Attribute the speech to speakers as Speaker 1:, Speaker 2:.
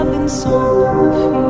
Speaker 1: have been sown